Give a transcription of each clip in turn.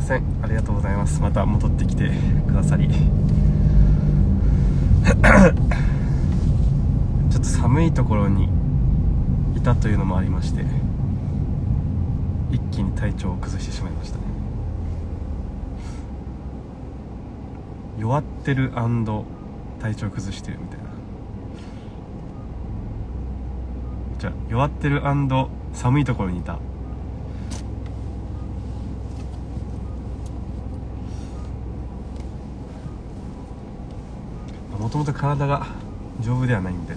ません。ありがとうございます。また戻ってきてくださり。ちょっと寒いところにいたというのもありまして一気に体調を崩してしまいました。ね弱ってる体調崩してるみたいな。じゃあ弱ってる寒いところにいた。もともと体が丈夫ではないんで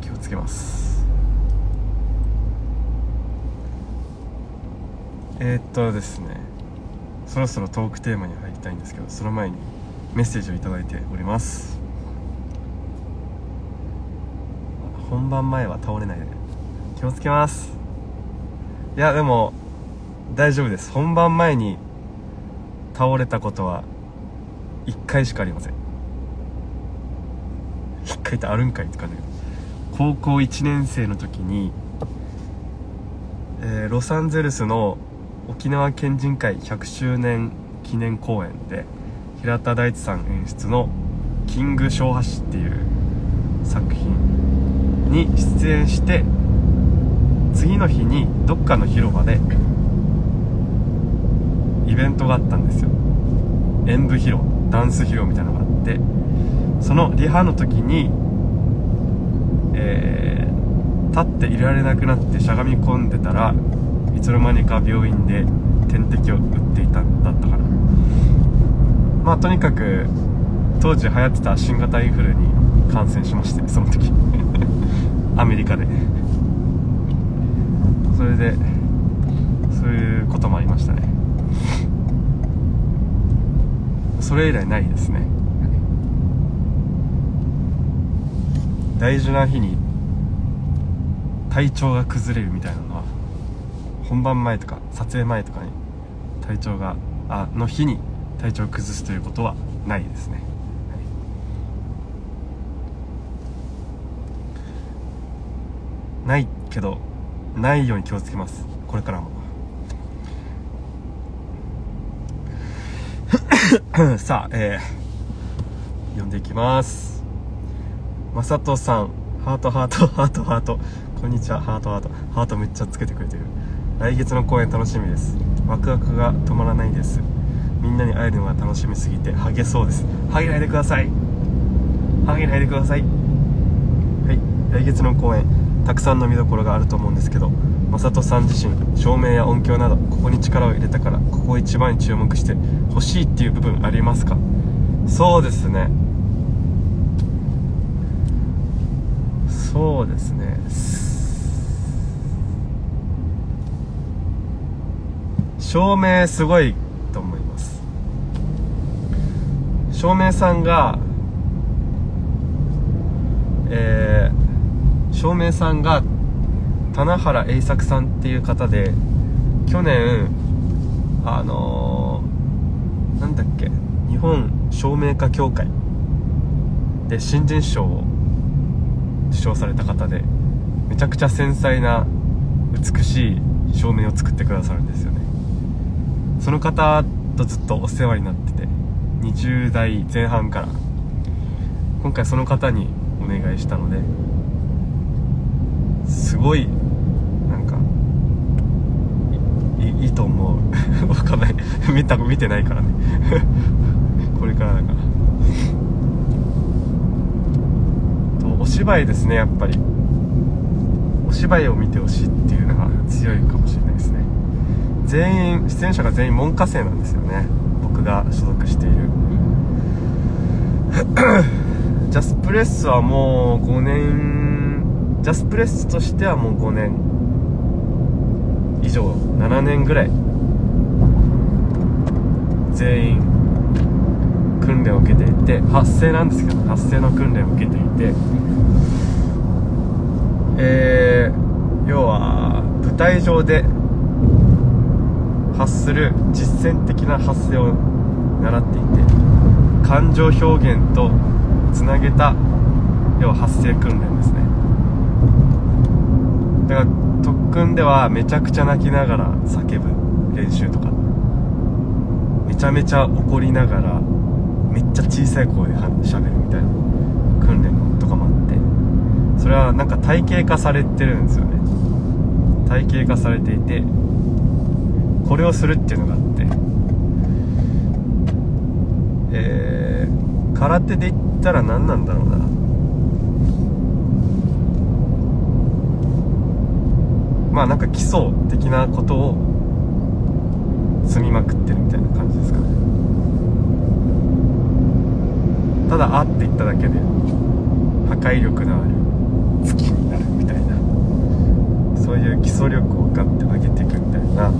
気をつけます。えー、っとですね。そろそろトークテーマに入りたいんですけどその前にメッセージを頂いております。本番前は倒れないで気をつけます。いやでも大丈夫です。本番前に倒れたことは1回しかありません。1回ってあるんかいって感じだけど。高校1年生の時に、えーロサンゼルスの沖縄県人会100周年記念公演で平田大地さん演出の「キング小橋」っていう作品に出演して次の日にどっかの広場でイベントがあったんですよ。演舞披露ダンス披露みたいなのがあってそのリハの時にえー立っていられなくなってしゃがみ込んでたらいつの間にか病院で点滴を打っていたんだったかな。まあとにかく当時流行ってた新型インフルに感染しましてその時。アメリカで。それでそういうこともありましたね。それ以来ないですね。大事な日に体調が崩れるみたいなのは本番前とか撮影前とかに体調があの日に体調を崩すということはないですね、はい。ないけどないように気をつけます。これからも。さあえー、読んでいきます。まさとさんハートハートハートハート。こんにちはハートハート。ハートめっちゃつけてくれてる。来月の公演楽しみです。ワクワクが止まらないです。みんなに会えるのが楽しみすぎてハゲそうです。ハゲないでください。ハゲないでください。はい。来月の公演たくさんの見どころがあると思うんですけどまさとさん自身照明や音響などここに力を入れたからここ一番に注目して欲しいっていう部分ありますか？そうですね。そうですね。照明すごいと思います。照明さんがえー、照明さんが棚原栄作さんっていう方で去年あのー、なんだっけ日本照明家協会で新人賞を受賞された方でめちゃくちゃ繊細な美しい照明を作ってくださるんですよね。その方とずっとお世話になってて20代前半から今回その方にお願いしたのですごいなんかいいいと思うわかかんない 見た見てないからね。これからだから。とお芝居ですねやっぱり。お芝居を見てほしいっていうのが強いかもしれないですね。全員出演者が全員文科生なんですよね。僕が所属している。ジャスプレッソはもう5年ジャスプレッソとしてはもう5年以上7年ぐらい全員訓練を受けていて発声なんですけど発声の訓練を受けていて。えー、要は舞台上で発する実践的な発声を習っていて感情表現とつなげた要は発声訓練ですね。だから特訓ではめちゃくちゃ泣きながら叫ぶ練習とか。めちゃめちゃ怒りながらめっちゃ小さい声でしゃべるみたいな訓練とかもあって。それはなんか体系化されてるんですよね。体系化されていてこれをするっていうのがあって。えー、空手で言ったら何なんだろうな。まあなんか基礎的なことを積みまくってるみたいな感じですかねただ「あ」って言っただけで破壊力のある月になるみたいなそういう基礎力をガッて上げていくみたいな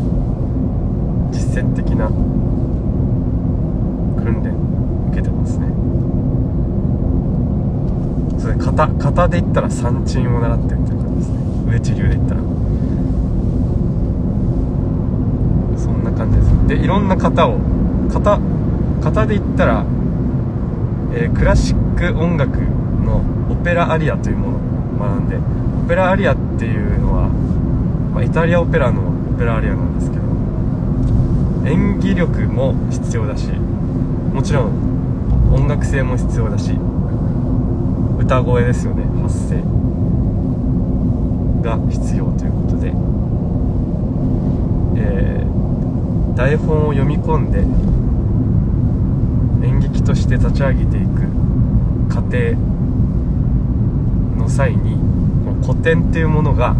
実践的な訓練受けてますね。それ型型で言ったら三鎮を習ってるみたいな感じですね。上地流で言ったら。そんな感じです。でいろんな型を型型で言ったら、えー、クラシック音楽のオペラアリアというものを学んでオペラアリアっていうのは、まあ、イタリアオペラのオペラアリアなんですけど演技力も必要だしもちろん音楽性も必要だし歌声ですよね発声が必要ということで、えー、台本を読み込んでとして立ち上げていく過程の際に古典っていうものが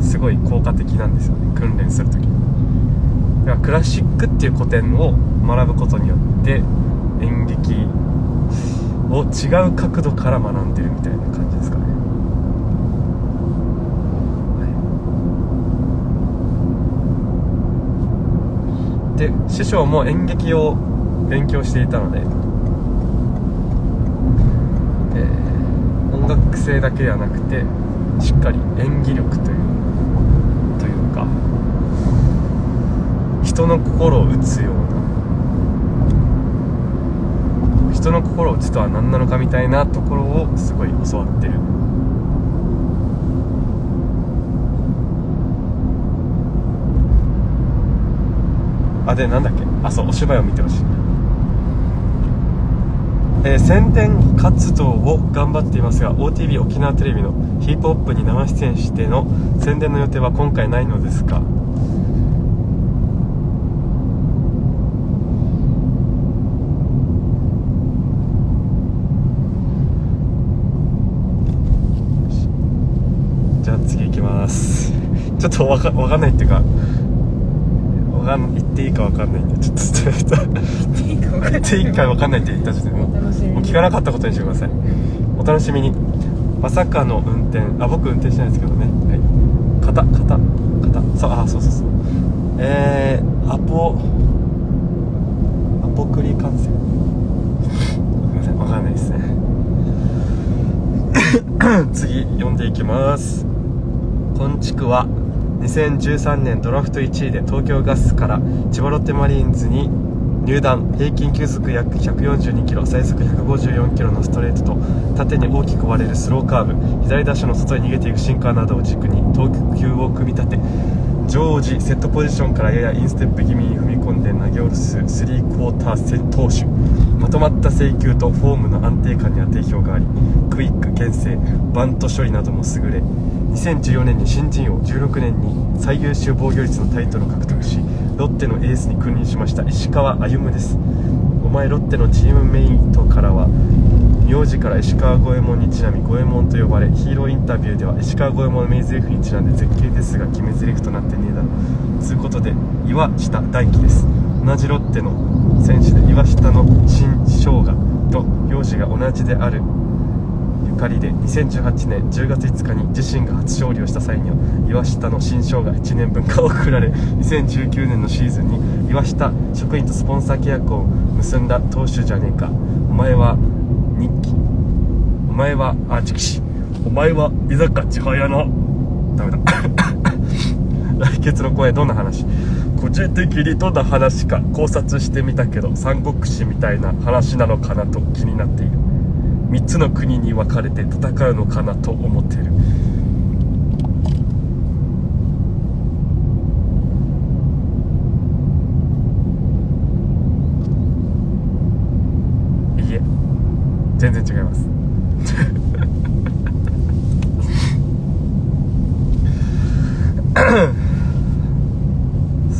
すごい効果的なんですよね。訓練する時に。だからクラシックっていう古典を学ぶことによって演劇を違う角度から学んでるみたいな感じですかね、はい、で師匠も演劇を勉強していたので、えー、音楽性だけではなくてしっかり演技力というというか人の心を打つような人の心を打つとは何なのかみたいなところをすごい教わってる。あでなんだっけ？あそうお芝居を見てほしい。えー、宣伝活動を頑張っていますが OTV 沖縄テレビのヒップホップに生出演しての宣伝の予定は今回ないのですかじゃあ次行きます。ちょっとわかわかんないっていうかわかん言っていいかわかんないんでちょっといいか分かんない言っていいかわかんないって言った時点でもう聞かなかったことにしてください。お楽しみに。まさかの運転あ僕運転しないですけどね。はい。肩肩肩。そうあそうそうそう。えー、アポアポクリ感染。すいませんわかんないですね。次読んでいきます。今地区は2013年ドラフト1位で東京ガスから千葉ロッテマリーンズに入団。平均球速約142キロ。最速154キロのストレートと縦に大きく割れるスローカーブ。左打者の外に逃げていくシンカーなどを軸に投球を組み立て常時セットポジションからややインステップ気味に踏み込んで投げ下ろすスリークォーター投手。まとまった制球とフォームの安定感には定評がありクイック牽制バント処理なども優れ。2014年に新人王16年に最優秀防御率のタイトルを獲得しロッテのエースに君臨しました。石川歩夢です。お前ロッテのチームメイトからは名字から石川五右衛門にちなみ五右衛門と呼ばれヒーローインタビューでは石川五右衛門の名台詞にちなんで絶景ですが決め台詞となってねえだろつうことで岩下大輝です。同じロッテの選手で岩下の新生姜と名字が同じであるゆかりで2018年10月5日に自身が初勝利をした際には岩下の新生姜1年分が贈られ2019年のシーズンに岩下職員とスポンサー契約を結んだ投手じゃねえか。お前は日記。お前はあチキシお前は居酒屋千早のダメだ。来月の公演どんな話？個人的にどんな話か考察してみたけど三国志みたいな話なのかなと気になっている。3つの国に分かれて戦うのかなと思っている。いえ。全然違います。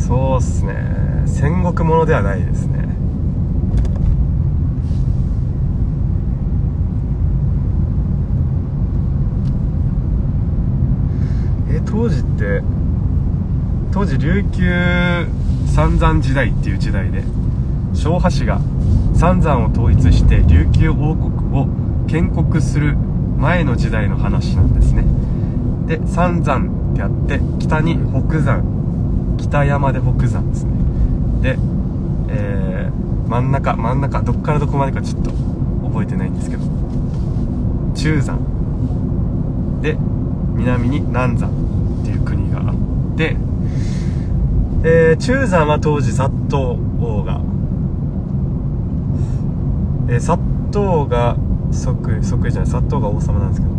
そうっすね。戦国ものではないですねえ当時って当時琉球三山時代っていう時代で昭和氏が三山を統一して琉球王国を建国する前の時代の話なんですね。で三山ってあって北に北山北山で北山ですね。で、えー、真ん中真ん中どっからどこまでかちょっと覚えてないんですけど中山。で南に南山っていう国があって、えー、中山は当時薩東王が、えー、薩東が即位即位じゃない薩東が王様なんですけど。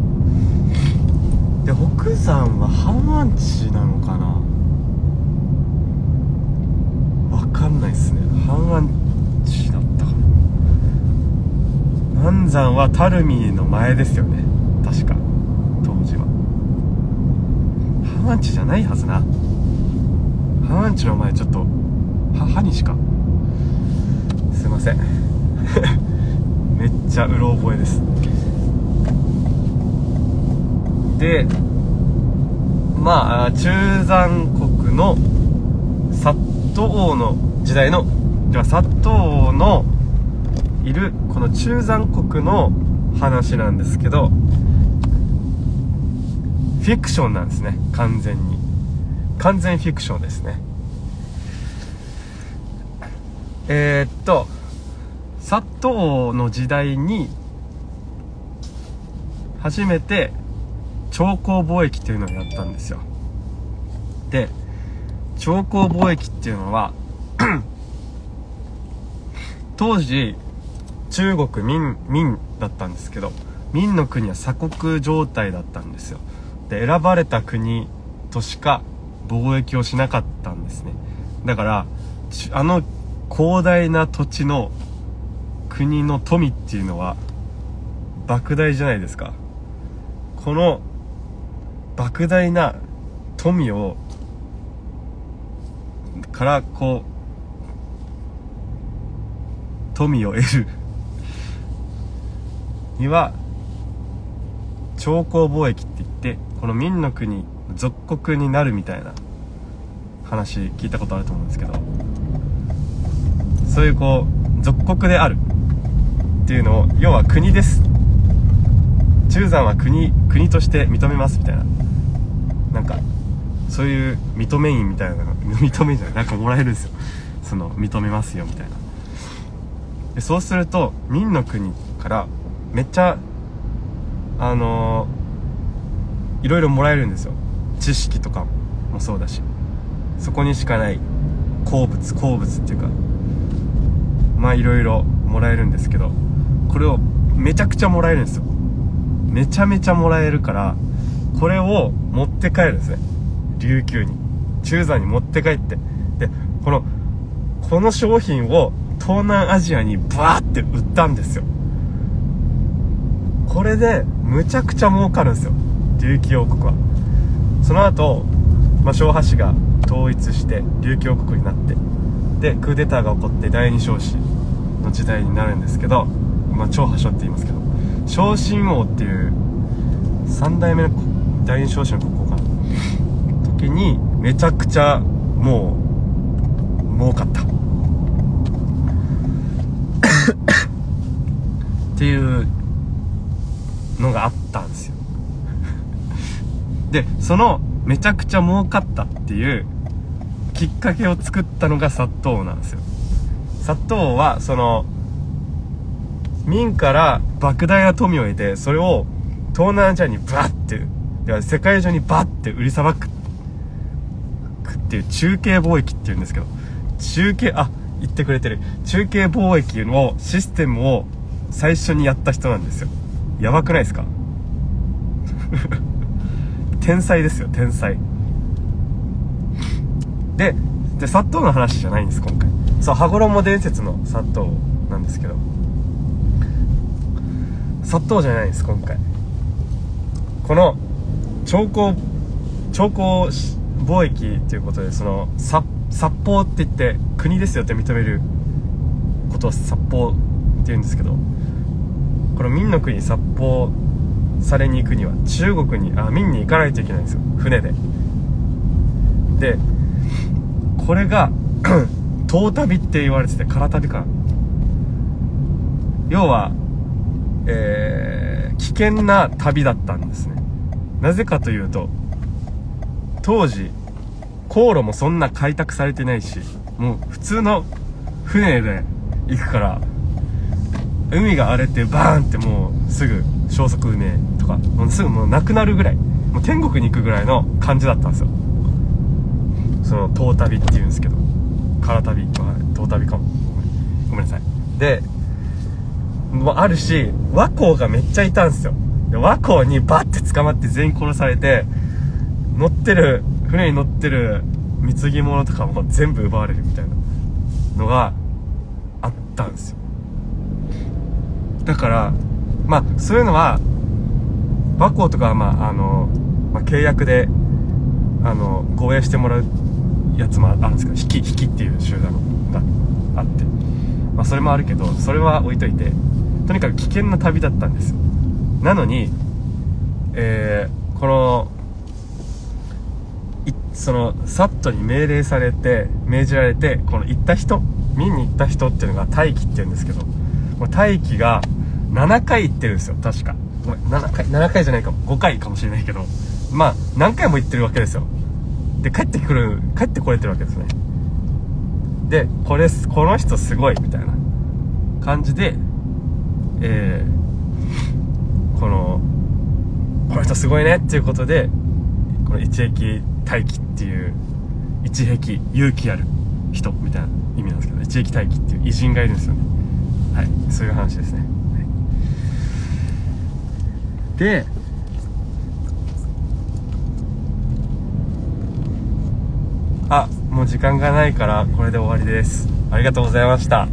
で北山は半安地なのかな？わかんないっすね。半安地だったかな。南山は垂水の前ですよね。確か。当時は。半安地じゃないはずな。半安地の前ちょっとは歯にしか。すいません。めっちゃうろ覚えです。でまあ中山国の薩東王の時代のでは薩東王のいるこの中山国の話なんですけどフィクションなんですね完全に。完全フィクションですね。えー、っと薩東の時代に初めて朝貢貿易っていうのをやったんですよ。で朝貢貿易っていうのは 当時中国民民だったんですけど民の国は鎖国状態だったんですよ。で選ばれた国としか貿易をしなかったんですね。だからあの広大な土地の国の富っていうのは莫大じゃないですか。この莫大な富をからこう富を得る。には朝貢貿易って言ってこの民の国属国になるみたいな。話聞いたことあると思うんですけどそういうこう属国であるっていうのを要は国です。中山は国国として認めますみたいな。なんかそういう認め印みたいなの 認めじゃないなんかもらえるんですよ。その認めますよみたいな。でそうすると民の国からめっちゃあのー、いろいろもらえるんですよ。知識とかもそうだし。そこにしかない鉱物鉱物っていうかまあいろいろもらえるんですけどこれをめちゃくちゃもらえるんですよ。めちゃめちゃもらえるからこれを持って帰るんですね。琉球に。中山に持って帰って。でこのこの商品を東南アジアにバーって売ったんですよ。これでむちゃくちゃ儲かるんですよ。琉球王国は。その後まあ、昭和氏が統一して琉球王国になってでクーデターが起こって第二少子の時代になるんですけど、まあ、超破傷って言いますけど昇進王っていう3代目の第二少子の国王かな。時にめちゃくちゃもう儲かった。っていうのがあったんですよ。でそのめちゃくちゃ儲かったっていうきっかけを作ったのが薩東なんですよ。薩東はその民から莫大な富を得てそれを東南アジアにバッてでは世界中にバッて売りさばくっていう中継貿易っていうんですけど中継あ言ってくれてる。中継貿易のシステムを最初にやった人なんですよ。やばくないですか？天才ですよ天才。でで砂糖の話じゃないんです今回。そう羽衣伝説の砂糖なんですけど。砂糖じゃないです今回。この長江長江貿易っていうことでその札幌って言って国ですよって認めることを札幌って言うんですけどこの明の国札幌されに行くには中国にあ明に行かないといけないんですよ。船で。でこれが 遠旅って言われてて空旅か。要はえー、危険な旅だったんですね。なぜかというと当時航路もそんな開拓されてないしもう普通の船で行くから海が荒れてバーンってもうすぐ消息不明とかもうすぐもうなくなるぐらいもう天国に行くぐらいの感じだったんですよ。その遠旅っていうんですけど空旅遠旅かも。ごめんなさい。でもあるし和光がめっちゃいたんですよ。で和光にバッて捕まって全員殺されて乗ってる船に乗ってる貢ぎ物とかも全部奪われるみたいなのがあったんですよ。だからまあそういうのは和光とかはまああの、まあ、契約であの護衛してもらうやつもあるんですけど引き引きっていう集団があってまあそれもあるけどそれは置いといてとにかく危険な旅だったんですよ。なのにえー、このそのサットに命令されて命じられてこの行った人民に行った人っていうのが大気って言うんですけどこの大気が7回行ってるんですよ確か。ごめん7回7回じゃないかも。5回かもしれないけどまあ何回も行ってるわけですよ。で帰ってくる帰ってこれてるわけですね。でこれこの人すごいみたいな。感じでえー、このこの人すごいねっていうことでこの一撃大気っていう一壁勇気ある人みたいな意味なんですけど一撃大気っていう偉人がいるんですよね。はいそういう話ですね、はい、であもう時間がないからこれで終わりです。ありがとうございました。